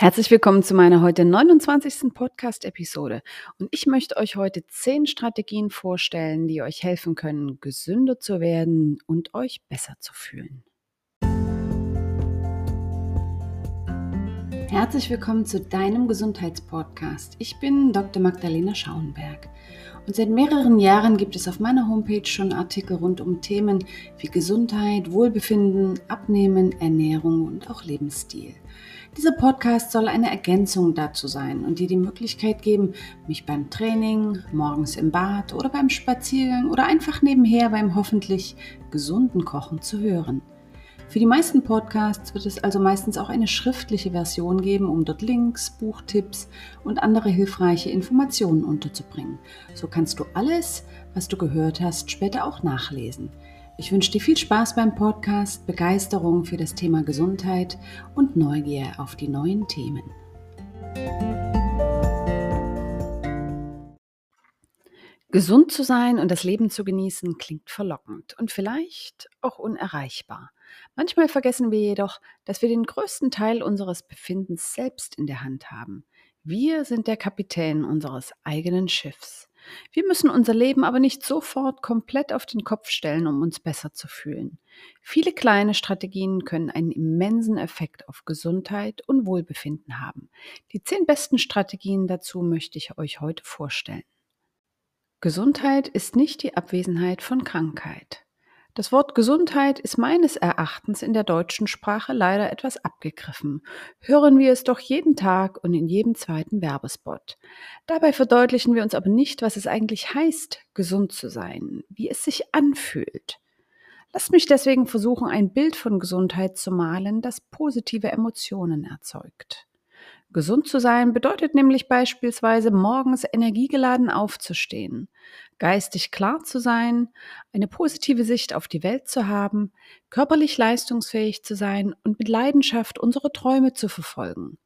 Herzlich willkommen zu meiner heute 29. Podcast-Episode. Und ich möchte euch heute zehn Strategien vorstellen, die euch helfen können, gesünder zu werden und euch besser zu fühlen. Herzlich willkommen zu deinem Gesundheitspodcast. Ich bin Dr. Magdalena Schauenberg. Und seit mehreren Jahren gibt es auf meiner Homepage schon Artikel rund um Themen wie Gesundheit, Wohlbefinden, Abnehmen, Ernährung und auch Lebensstil. Dieser Podcast soll eine Ergänzung dazu sein und dir die Möglichkeit geben, mich beim Training, morgens im Bad oder beim Spaziergang oder einfach nebenher beim hoffentlich gesunden Kochen zu hören. Für die meisten Podcasts wird es also meistens auch eine schriftliche Version geben, um dort Links, Buchtipps und andere hilfreiche Informationen unterzubringen. So kannst du alles, was du gehört hast, später auch nachlesen. Ich wünsche dir viel Spaß beim Podcast, Begeisterung für das Thema Gesundheit und Neugier auf die neuen Themen. Gesund zu sein und das Leben zu genießen klingt verlockend und vielleicht auch unerreichbar. Manchmal vergessen wir jedoch, dass wir den größten Teil unseres Befindens selbst in der Hand haben. Wir sind der Kapitän unseres eigenen Schiffs. Wir müssen unser Leben aber nicht sofort komplett auf den Kopf stellen, um uns besser zu fühlen. Viele kleine Strategien können einen immensen Effekt auf Gesundheit und Wohlbefinden haben. Die zehn besten Strategien dazu möchte ich euch heute vorstellen. Gesundheit ist nicht die Abwesenheit von Krankheit. Das Wort Gesundheit ist meines Erachtens in der deutschen Sprache leider etwas abgegriffen. Hören wir es doch jeden Tag und in jedem zweiten Werbespot. Dabei verdeutlichen wir uns aber nicht, was es eigentlich heißt, gesund zu sein, wie es sich anfühlt. Lasst mich deswegen versuchen, ein Bild von Gesundheit zu malen, das positive Emotionen erzeugt. Gesund zu sein bedeutet nämlich beispielsweise morgens energiegeladen aufzustehen, geistig klar zu sein, eine positive Sicht auf die Welt zu haben, körperlich leistungsfähig zu sein und mit Leidenschaft unsere Träume zu verfolgen.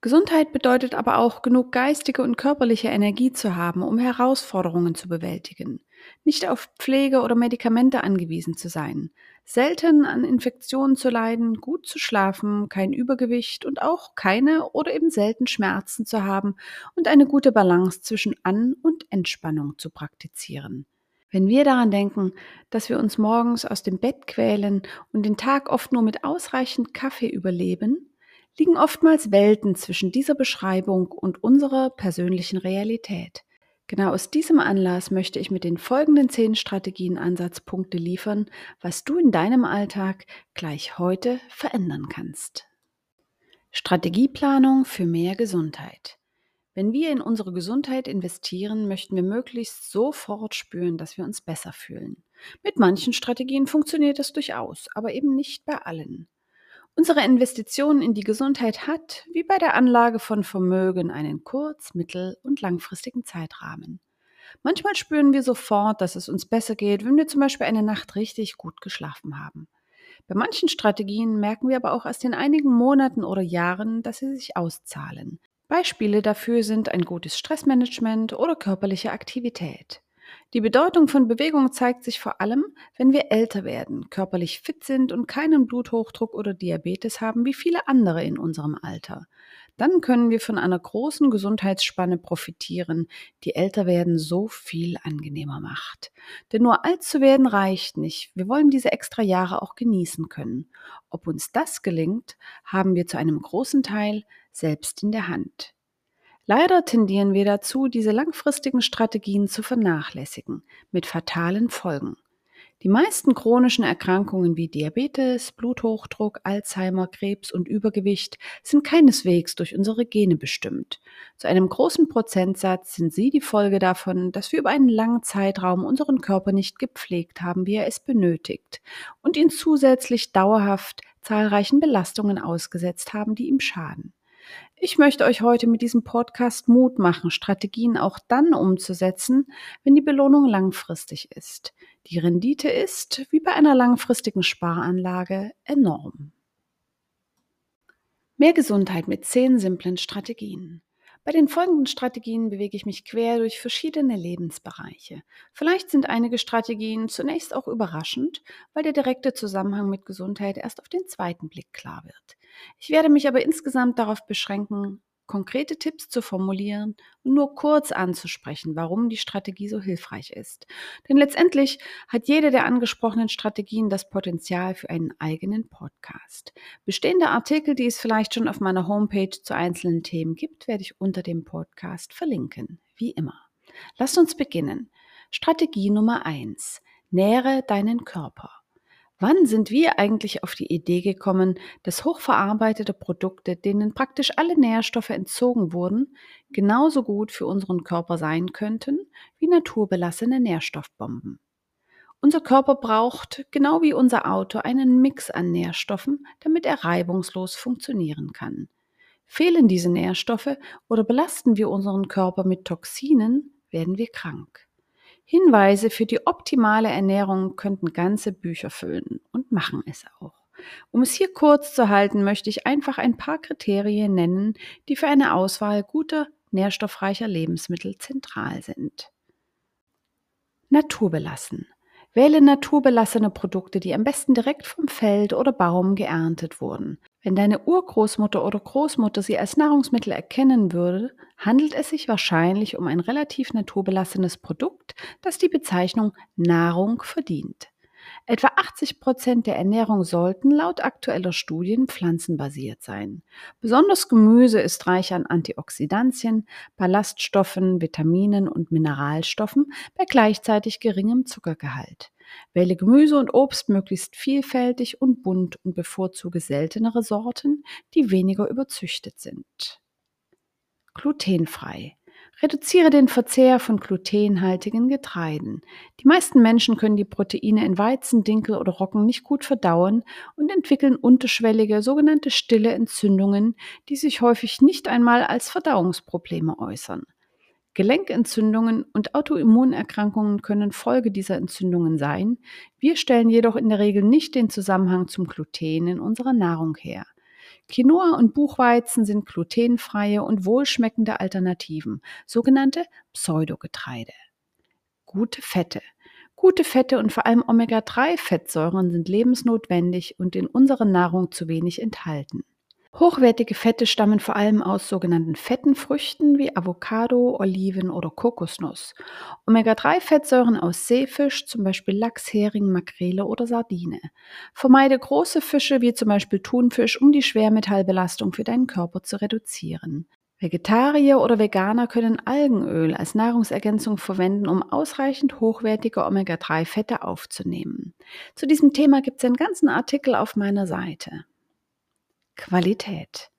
Gesundheit bedeutet aber auch genug geistige und körperliche Energie zu haben, um Herausforderungen zu bewältigen, nicht auf Pflege oder Medikamente angewiesen zu sein, selten an Infektionen zu leiden, gut zu schlafen, kein Übergewicht und auch keine oder eben selten Schmerzen zu haben und eine gute Balance zwischen An- und Entspannung zu praktizieren. Wenn wir daran denken, dass wir uns morgens aus dem Bett quälen und den Tag oft nur mit ausreichend Kaffee überleben, liegen oftmals Welten zwischen dieser Beschreibung und unserer persönlichen Realität. Genau aus diesem Anlass möchte ich mit den folgenden zehn Strategien Ansatzpunkte liefern, was du in deinem Alltag gleich heute verändern kannst. Strategieplanung für mehr Gesundheit. Wenn wir in unsere Gesundheit investieren, möchten wir möglichst sofort spüren, dass wir uns besser fühlen. Mit manchen Strategien funktioniert das durchaus, aber eben nicht bei allen. Unsere Investition in die Gesundheit hat, wie bei der Anlage von Vermögen, einen kurz-, mittel- und langfristigen Zeitrahmen. Manchmal spüren wir sofort, dass es uns besser geht, wenn wir zum Beispiel eine Nacht richtig gut geschlafen haben. Bei manchen Strategien merken wir aber auch erst in einigen Monaten oder Jahren, dass sie sich auszahlen. Beispiele dafür sind ein gutes Stressmanagement oder körperliche Aktivität. Die Bedeutung von Bewegung zeigt sich vor allem, wenn wir älter werden, körperlich fit sind und keinen Bluthochdruck oder Diabetes haben wie viele andere in unserem Alter. Dann können wir von einer großen Gesundheitsspanne profitieren, die älter werden so viel angenehmer macht. Denn nur alt zu werden reicht nicht. Wir wollen diese extra Jahre auch genießen können. Ob uns das gelingt, haben wir zu einem großen Teil selbst in der Hand. Leider tendieren wir dazu, diese langfristigen Strategien zu vernachlässigen, mit fatalen Folgen. Die meisten chronischen Erkrankungen wie Diabetes, Bluthochdruck, Alzheimer, Krebs und Übergewicht sind keineswegs durch unsere Gene bestimmt. Zu einem großen Prozentsatz sind sie die Folge davon, dass wir über einen langen Zeitraum unseren Körper nicht gepflegt haben, wie er es benötigt, und ihn zusätzlich dauerhaft zahlreichen Belastungen ausgesetzt haben, die ihm schaden. Ich möchte euch heute mit diesem Podcast Mut machen, Strategien auch dann umzusetzen, wenn die Belohnung langfristig ist. Die Rendite ist, wie bei einer langfristigen Sparanlage, enorm. Mehr Gesundheit mit zehn simplen Strategien. Bei den folgenden Strategien bewege ich mich quer durch verschiedene Lebensbereiche. Vielleicht sind einige Strategien zunächst auch überraschend, weil der direkte Zusammenhang mit Gesundheit erst auf den zweiten Blick klar wird. Ich werde mich aber insgesamt darauf beschränken, konkrete Tipps zu formulieren und nur kurz anzusprechen, warum die Strategie so hilfreich ist. Denn letztendlich hat jede der angesprochenen Strategien das Potenzial für einen eigenen Podcast. Bestehende Artikel, die es vielleicht schon auf meiner Homepage zu einzelnen Themen gibt, werde ich unter dem Podcast verlinken, wie immer. Lasst uns beginnen. Strategie Nummer eins: Nähre deinen Körper. Wann sind wir eigentlich auf die Idee gekommen, dass hochverarbeitete Produkte, denen praktisch alle Nährstoffe entzogen wurden, genauso gut für unseren Körper sein könnten wie naturbelassene Nährstoffbomben? Unser Körper braucht, genau wie unser Auto, einen Mix an Nährstoffen, damit er reibungslos funktionieren kann. Fehlen diese Nährstoffe oder belasten wir unseren Körper mit Toxinen, werden wir krank. Hinweise für die optimale Ernährung könnten ganze Bücher füllen und machen es auch. Um es hier kurz zu halten, möchte ich einfach ein paar Kriterien nennen, die für eine Auswahl guter, nährstoffreicher Lebensmittel zentral sind. Naturbelassen. Wähle naturbelassene Produkte, die am besten direkt vom Feld oder Baum geerntet wurden. Wenn deine Urgroßmutter oder Großmutter sie als Nahrungsmittel erkennen würde, handelt es sich wahrscheinlich um ein relativ naturbelassenes Produkt, das die Bezeichnung Nahrung verdient. Etwa 80 Prozent der Ernährung sollten laut aktueller Studien pflanzenbasiert sein. Besonders Gemüse ist reich an Antioxidantien, Ballaststoffen, Vitaminen und Mineralstoffen bei gleichzeitig geringem Zuckergehalt. Wähle Gemüse und Obst möglichst vielfältig und bunt und bevorzuge seltenere Sorten, die weniger überzüchtet sind. Glutenfrei. Reduziere den Verzehr von glutenhaltigen Getreiden. Die meisten Menschen können die Proteine in Weizen, Dinkel oder Roggen nicht gut verdauen und entwickeln unterschwellige, sogenannte stille Entzündungen, die sich häufig nicht einmal als Verdauungsprobleme äußern. Gelenkentzündungen und Autoimmunerkrankungen können Folge dieser Entzündungen sein. Wir stellen jedoch in der Regel nicht den Zusammenhang zum Gluten in unserer Nahrung her. Quinoa und Buchweizen sind glutenfreie und wohlschmeckende Alternativen, sogenannte Pseudogetreide. Gute Fette. Gute Fette und vor allem Omega-3-Fettsäuren sind lebensnotwendig und in unserer Nahrung zu wenig enthalten. Hochwertige Fette stammen vor allem aus sogenannten fetten Früchten wie Avocado, Oliven oder Kokosnuss. Omega-3-Fettsäuren aus Seefisch, zum Beispiel Lachs, Hering, Makrele oder Sardine. Vermeide große Fische wie zum Beispiel Thunfisch, um die Schwermetallbelastung für deinen Körper zu reduzieren. Vegetarier oder Veganer können Algenöl als Nahrungsergänzung verwenden, um ausreichend hochwertige Omega-3-Fette aufzunehmen. Zu diesem Thema gibt es einen ganzen Artikel auf meiner Seite. Qualität.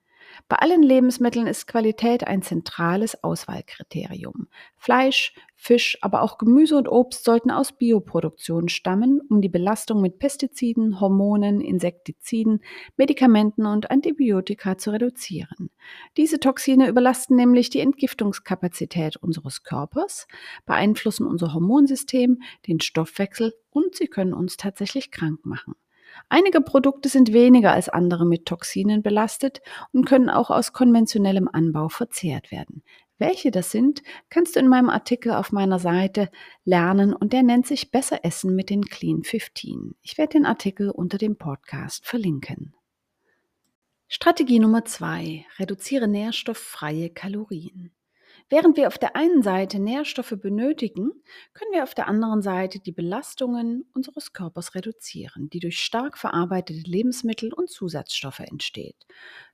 Bei allen Lebensmitteln ist Qualität ein zentrales Auswahlkriterium. Fleisch, Fisch, aber auch Gemüse und Obst sollten aus Bioproduktion stammen, um die Belastung mit Pestiziden, Hormonen, Insektiziden, Medikamenten und Antibiotika zu reduzieren. Diese Toxine überlasten nämlich die Entgiftungskapazität unseres Körpers, beeinflussen unser Hormonsystem, den Stoffwechsel und sie können uns tatsächlich krank machen. Einige Produkte sind weniger als andere mit Toxinen belastet und können auch aus konventionellem Anbau verzehrt werden. Welche das sind, kannst du in meinem Artikel auf meiner Seite lernen und der nennt sich Besser Essen mit den Clean 15. Ich werde den Artikel unter dem Podcast verlinken. Strategie Nummer zwei: Reduziere nährstofffreie Kalorien. Während wir auf der einen Seite Nährstoffe benötigen, können wir auf der anderen Seite die Belastungen unseres Körpers reduzieren, die durch stark verarbeitete Lebensmittel und Zusatzstoffe entsteht.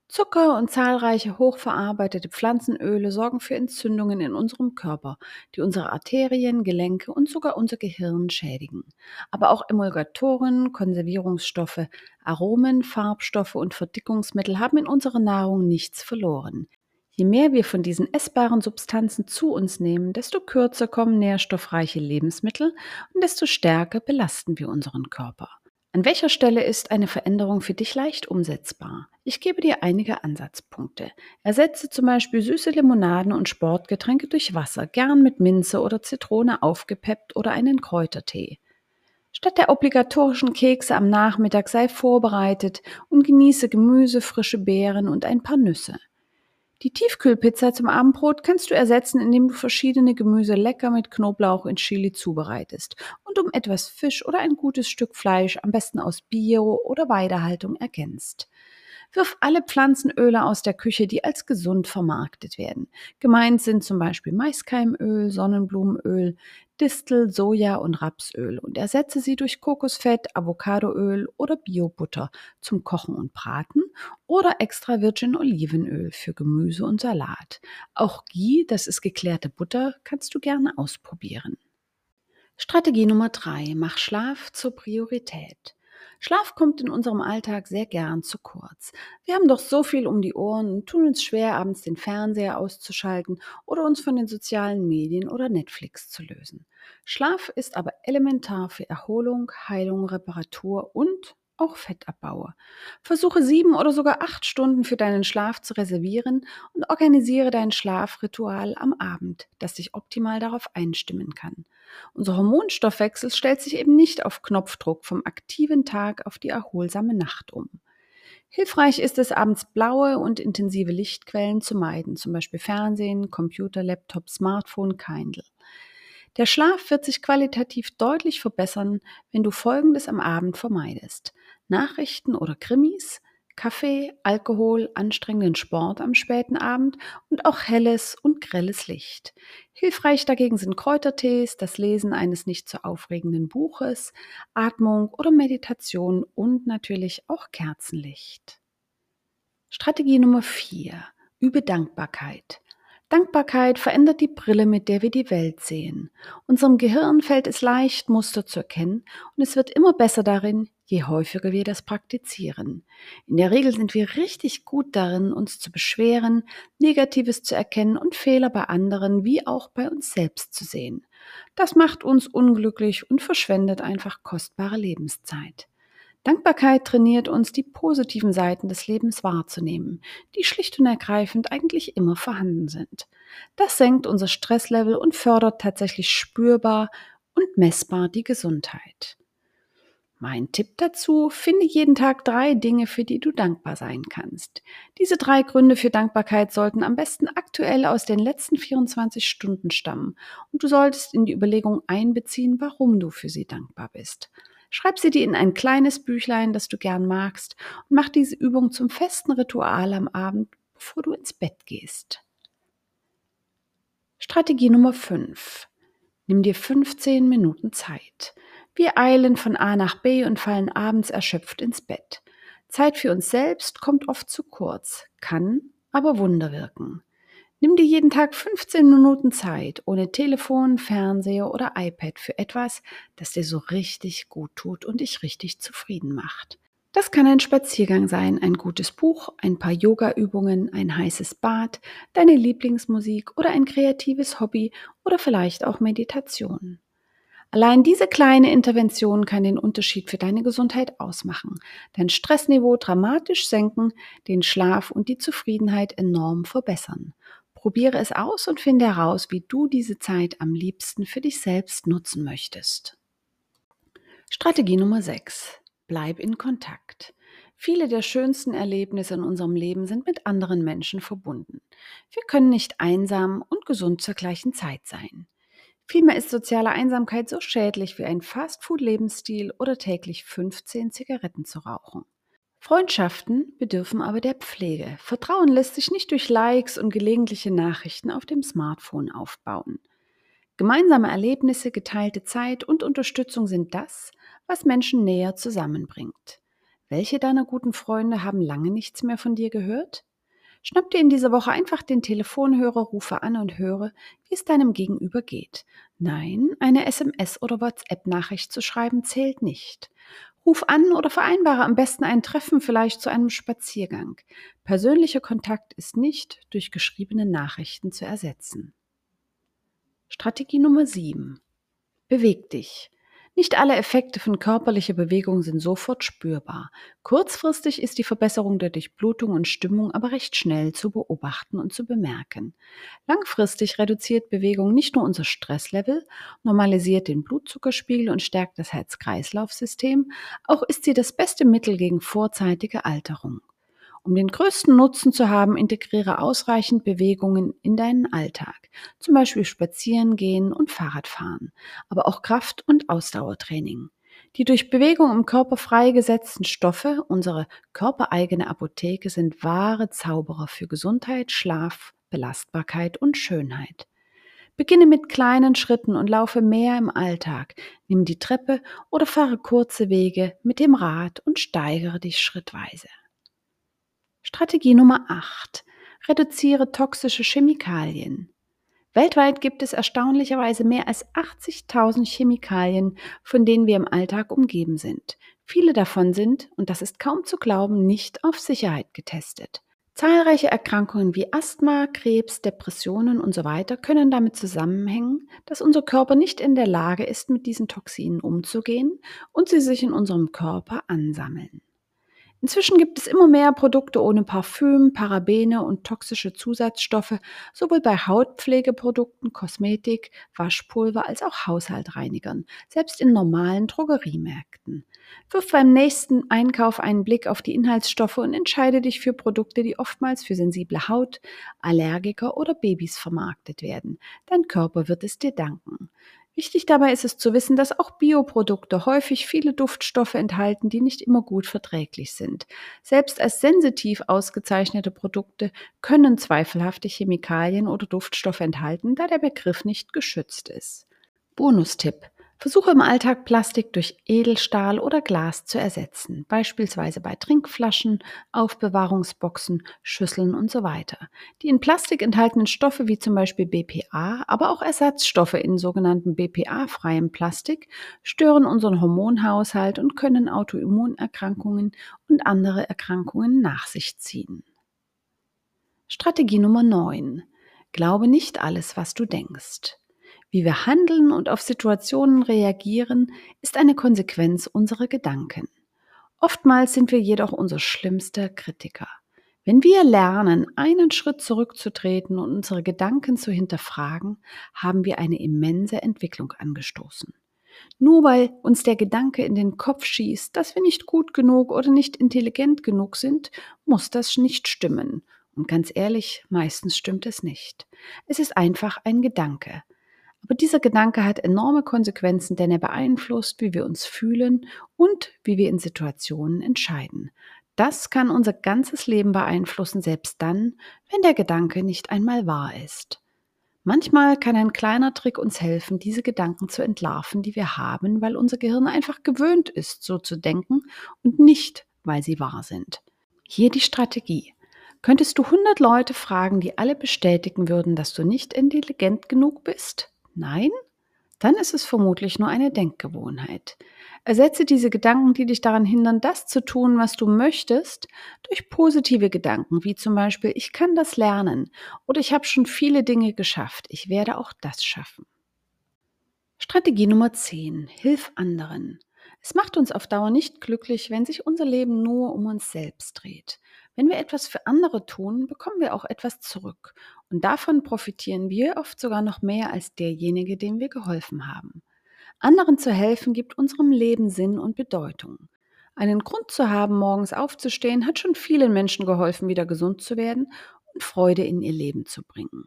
Zucker und zahlreiche hochverarbeitete Pflanzenöle sorgen für Entzündungen in unserem Körper, die unsere Arterien, Gelenke und sogar unser Gehirn schädigen. Aber auch Emulgatoren, Konservierungsstoffe, Aromen, Farbstoffe und Verdickungsmittel haben in unserer Nahrung nichts verloren. Je mehr wir von diesen essbaren Substanzen zu uns nehmen, desto kürzer kommen nährstoffreiche Lebensmittel und desto stärker belasten wir unseren Körper. An welcher Stelle ist eine Veränderung für dich leicht umsetzbar? Ich gebe dir einige Ansatzpunkte. Ersetze zum Beispiel süße Limonaden und Sportgetränke durch Wasser, gern mit Minze oder Zitrone aufgepeppt oder einen Kräutertee. Statt der obligatorischen Kekse am Nachmittag sei vorbereitet und genieße Gemüse, frische Beeren und ein paar Nüsse. Die Tiefkühlpizza zum Abendbrot kannst du ersetzen, indem du verschiedene Gemüse lecker mit Knoblauch und Chili zubereitest und um etwas Fisch oder ein gutes Stück Fleisch, am besten aus Bio- oder Weidehaltung, ergänzt. Wirf alle Pflanzenöle aus der Küche, die als gesund vermarktet werden. Gemeint sind zum Beispiel Maiskeimöl, Sonnenblumenöl, Distel, Soja und Rapsöl und ersetze sie durch Kokosfett, Avocadoöl oder Biobutter zum Kochen und Braten oder extra Virgin Olivenöl für Gemüse und Salat. Auch Ghee, das ist geklärte Butter, kannst du gerne ausprobieren. Strategie Nummer drei: Mach Schlaf zur Priorität. Schlaf kommt in unserem Alltag sehr gern zu kurz. Wir haben doch so viel um die Ohren und tun uns schwer, abends den Fernseher auszuschalten oder uns von den sozialen Medien oder Netflix zu lösen. Schlaf ist aber elementar für Erholung, Heilung, Reparatur und auch Fettabbau. Versuche sieben oder sogar acht Stunden für deinen Schlaf zu reservieren und organisiere dein Schlafritual am Abend, das dich optimal darauf einstimmen kann. Unser Hormonstoffwechsel stellt sich eben nicht auf Knopfdruck vom aktiven Tag auf die erholsame Nacht um. Hilfreich ist es, abends blaue und intensive Lichtquellen zu meiden, zum Beispiel Fernsehen, Computer, Laptop, Smartphone, Kindle. Der Schlaf wird sich qualitativ deutlich verbessern, wenn du Folgendes am Abend vermeidest. Nachrichten oder Krimis, Kaffee, Alkohol, anstrengenden Sport am späten Abend und auch helles und grelles Licht. Hilfreich dagegen sind Kräutertees, das Lesen eines nicht zu aufregenden Buches, Atmung oder Meditation und natürlich auch Kerzenlicht. Strategie Nummer 4. Übe Dankbarkeit. Dankbarkeit verändert die Brille, mit der wir die Welt sehen. Unserem Gehirn fällt es leicht, Muster zu erkennen und es wird immer besser darin, je häufiger wir das praktizieren. In der Regel sind wir richtig gut darin, uns zu beschweren, Negatives zu erkennen und Fehler bei anderen wie auch bei uns selbst zu sehen. Das macht uns unglücklich und verschwendet einfach kostbare Lebenszeit. Dankbarkeit trainiert uns, die positiven Seiten des Lebens wahrzunehmen, die schlicht und ergreifend eigentlich immer vorhanden sind. Das senkt unser Stresslevel und fördert tatsächlich spürbar und messbar die Gesundheit. Mein Tipp dazu, finde jeden Tag drei Dinge, für die du dankbar sein kannst. Diese drei Gründe für Dankbarkeit sollten am besten aktuell aus den letzten 24 Stunden stammen und du solltest in die Überlegung einbeziehen, warum du für sie dankbar bist. Schreib sie dir in ein kleines Büchlein, das du gern magst, und mach diese Übung zum festen Ritual am Abend, bevor du ins Bett gehst. Strategie Nummer 5. Nimm dir 15 Minuten Zeit. Wir eilen von A nach B und fallen abends erschöpft ins Bett. Zeit für uns selbst kommt oft zu kurz, kann aber Wunder wirken. Nimm dir jeden Tag 15 Minuten Zeit ohne Telefon, Fernseher oder iPad für etwas, das dir so richtig gut tut und dich richtig zufrieden macht. Das kann ein Spaziergang sein, ein gutes Buch, ein paar Yoga-Übungen, ein heißes Bad, deine Lieblingsmusik oder ein kreatives Hobby oder vielleicht auch Meditation. Allein diese kleine Intervention kann den Unterschied für deine Gesundheit ausmachen, dein Stressniveau dramatisch senken, den Schlaf und die Zufriedenheit enorm verbessern. Probiere es aus und finde heraus, wie du diese Zeit am liebsten für dich selbst nutzen möchtest. Strategie Nummer 6. Bleib in Kontakt. Viele der schönsten Erlebnisse in unserem Leben sind mit anderen Menschen verbunden. Wir können nicht einsam und gesund zur gleichen Zeit sein. Vielmehr ist soziale Einsamkeit so schädlich wie ein Fastfood-Lebensstil oder täglich 15 Zigaretten zu rauchen. Freundschaften bedürfen aber der Pflege. Vertrauen lässt sich nicht durch Likes und gelegentliche Nachrichten auf dem Smartphone aufbauen. Gemeinsame Erlebnisse, geteilte Zeit und Unterstützung sind das, was Menschen näher zusammenbringt. Welche deiner guten Freunde haben lange nichts mehr von dir gehört? Schnapp dir in dieser Woche einfach den Telefonhörer, rufe an und höre, wie es deinem Gegenüber geht. Nein, eine SMS oder WhatsApp-Nachricht zu schreiben zählt nicht. Ruf an oder vereinbare am besten ein Treffen vielleicht zu einem Spaziergang. Persönlicher Kontakt ist nicht durch geschriebene Nachrichten zu ersetzen. Strategie Nummer 7. Beweg dich. Nicht alle Effekte von körperlicher Bewegung sind sofort spürbar. Kurzfristig ist die Verbesserung der Durchblutung und Stimmung aber recht schnell zu beobachten und zu bemerken. Langfristig reduziert Bewegung nicht nur unser Stresslevel, normalisiert den Blutzuckerspiegel und stärkt das Herz-Kreislauf-System, auch ist sie das beste Mittel gegen vorzeitige Alterung. Um den größten Nutzen zu haben, integriere ausreichend Bewegungen in deinen Alltag, zum Beispiel Spazieren gehen und Fahrradfahren, aber auch Kraft- und Ausdauertraining. Die durch Bewegung im Körper freigesetzten Stoffe, unsere körpereigene Apotheke, sind wahre Zauberer für Gesundheit, Schlaf, Belastbarkeit und Schönheit. Beginne mit kleinen Schritten und laufe mehr im Alltag. Nimm die Treppe oder fahre kurze Wege mit dem Rad und steigere dich schrittweise. Strategie Nummer 8. Reduziere toxische Chemikalien. Weltweit gibt es erstaunlicherweise mehr als 80.000 Chemikalien, von denen wir im Alltag umgeben sind. Viele davon sind, und das ist kaum zu glauben, nicht auf Sicherheit getestet. Zahlreiche Erkrankungen wie Asthma, Krebs, Depressionen und so können damit zusammenhängen, dass unser Körper nicht in der Lage ist, mit diesen Toxinen umzugehen und sie sich in unserem Körper ansammeln. Inzwischen gibt es immer mehr Produkte ohne Parfüm, Parabene und toxische Zusatzstoffe, sowohl bei Hautpflegeprodukten, Kosmetik, Waschpulver als auch Haushaltreinigern, selbst in normalen Drogeriemärkten. Wirf beim nächsten Einkauf einen Blick auf die Inhaltsstoffe und entscheide dich für Produkte, die oftmals für sensible Haut, Allergiker oder Babys vermarktet werden. Dein Körper wird es dir danken. Wichtig dabei ist es zu wissen, dass auch Bioprodukte häufig viele Duftstoffe enthalten, die nicht immer gut verträglich sind. Selbst als sensitiv ausgezeichnete Produkte können zweifelhafte Chemikalien oder Duftstoffe enthalten, da der Begriff nicht geschützt ist. Bonustipp. Versuche im Alltag Plastik durch Edelstahl oder Glas zu ersetzen, beispielsweise bei Trinkflaschen, Aufbewahrungsboxen, Schüsseln und so weiter. Die in Plastik enthaltenen Stoffe wie zum Beispiel BPA, aber auch Ersatzstoffe in sogenannten BPA-freiem Plastik stören unseren Hormonhaushalt und können Autoimmunerkrankungen und andere Erkrankungen nach sich ziehen. Strategie Nummer 9. Glaube nicht alles, was du denkst. Wie wir handeln und auf Situationen reagieren, ist eine Konsequenz unserer Gedanken. Oftmals sind wir jedoch unser schlimmster Kritiker. Wenn wir lernen, einen Schritt zurückzutreten und unsere Gedanken zu hinterfragen, haben wir eine immense Entwicklung angestoßen. Nur weil uns der Gedanke in den Kopf schießt, dass wir nicht gut genug oder nicht intelligent genug sind, muss das nicht stimmen. Und ganz ehrlich, meistens stimmt es nicht. Es ist einfach ein Gedanke. Aber dieser Gedanke hat enorme Konsequenzen, denn er beeinflusst, wie wir uns fühlen und wie wir in Situationen entscheiden. Das kann unser ganzes Leben beeinflussen, selbst dann, wenn der Gedanke nicht einmal wahr ist. Manchmal kann ein kleiner Trick uns helfen, diese Gedanken zu entlarven, die wir haben, weil unser Gehirn einfach gewöhnt ist, so zu denken und nicht, weil sie wahr sind. Hier die Strategie. Könntest du 100 Leute fragen, die alle bestätigen würden, dass du nicht intelligent genug bist? Nein? Dann ist es vermutlich nur eine Denkgewohnheit. Ersetze diese Gedanken, die dich daran hindern, das zu tun, was du möchtest, durch positive Gedanken, wie zum Beispiel, ich kann das lernen oder ich habe schon viele Dinge geschafft, ich werde auch das schaffen. Strategie Nummer 10. Hilf anderen. Es macht uns auf Dauer nicht glücklich, wenn sich unser Leben nur um uns selbst dreht. Wenn wir etwas für andere tun, bekommen wir auch etwas zurück. Und davon profitieren wir oft sogar noch mehr als derjenige, dem wir geholfen haben. Anderen zu helfen gibt unserem Leben Sinn und Bedeutung. Einen Grund zu haben, morgens aufzustehen, hat schon vielen Menschen geholfen, wieder gesund zu werden und Freude in ihr Leben zu bringen.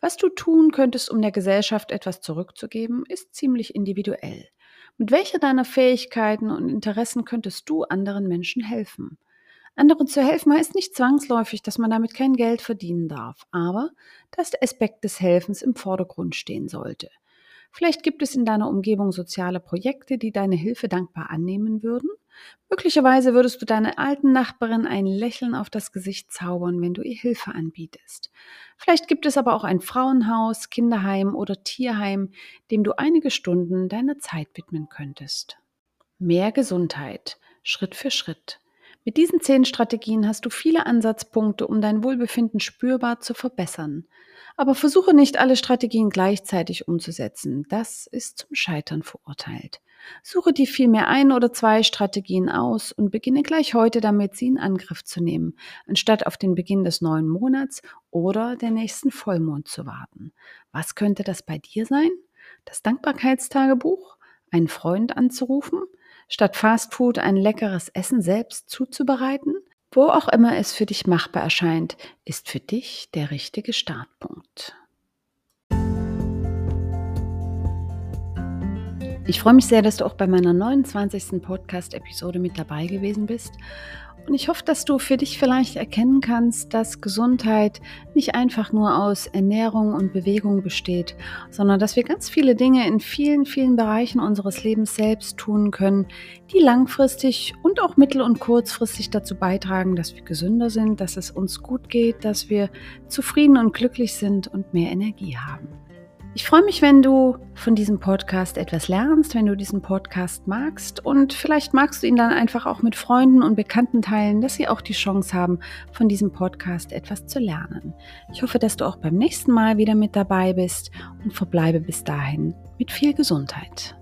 Was du tun könntest, um der Gesellschaft etwas zurückzugeben, ist ziemlich individuell. Mit welcher deiner Fähigkeiten und Interessen könntest du anderen Menschen helfen? Anderen zu helfen heißt nicht zwangsläufig, dass man damit kein Geld verdienen darf, aber dass der Aspekt des Helfens im Vordergrund stehen sollte. Vielleicht gibt es in deiner Umgebung soziale Projekte, die deine Hilfe dankbar annehmen würden. Möglicherweise würdest du deiner alten Nachbarin ein Lächeln auf das Gesicht zaubern, wenn du ihr Hilfe anbietest. Vielleicht gibt es aber auch ein Frauenhaus, Kinderheim oder Tierheim, dem du einige Stunden deiner Zeit widmen könntest. Mehr Gesundheit, Schritt für Schritt. Mit diesen zehn Strategien hast du viele Ansatzpunkte, um dein Wohlbefinden spürbar zu verbessern. Aber versuche nicht alle Strategien gleichzeitig umzusetzen. Das ist zum Scheitern verurteilt. Suche dir vielmehr ein oder zwei Strategien aus und beginne gleich heute damit, sie in Angriff zu nehmen, anstatt auf den Beginn des neuen Monats oder der nächsten Vollmond zu warten. Was könnte das bei dir sein? Das Dankbarkeitstagebuch? Einen Freund anzurufen? Statt Fastfood ein leckeres Essen selbst zuzubereiten? Wo auch immer es für dich machbar erscheint, ist für dich der richtige Startpunkt. Ich freue mich sehr, dass du auch bei meiner 29. Podcast-Episode mit dabei gewesen bist. Und ich hoffe, dass du für dich vielleicht erkennen kannst, dass Gesundheit nicht einfach nur aus Ernährung und Bewegung besteht, sondern dass wir ganz viele Dinge in vielen, vielen Bereichen unseres Lebens selbst tun können, die langfristig und auch mittel- und kurzfristig dazu beitragen, dass wir gesünder sind, dass es uns gut geht, dass wir zufrieden und glücklich sind und mehr Energie haben. Ich freue mich, wenn du von diesem Podcast etwas lernst, wenn du diesen Podcast magst und vielleicht magst du ihn dann einfach auch mit Freunden und Bekannten teilen, dass sie auch die Chance haben, von diesem Podcast etwas zu lernen. Ich hoffe, dass du auch beim nächsten Mal wieder mit dabei bist und verbleibe bis dahin mit viel Gesundheit.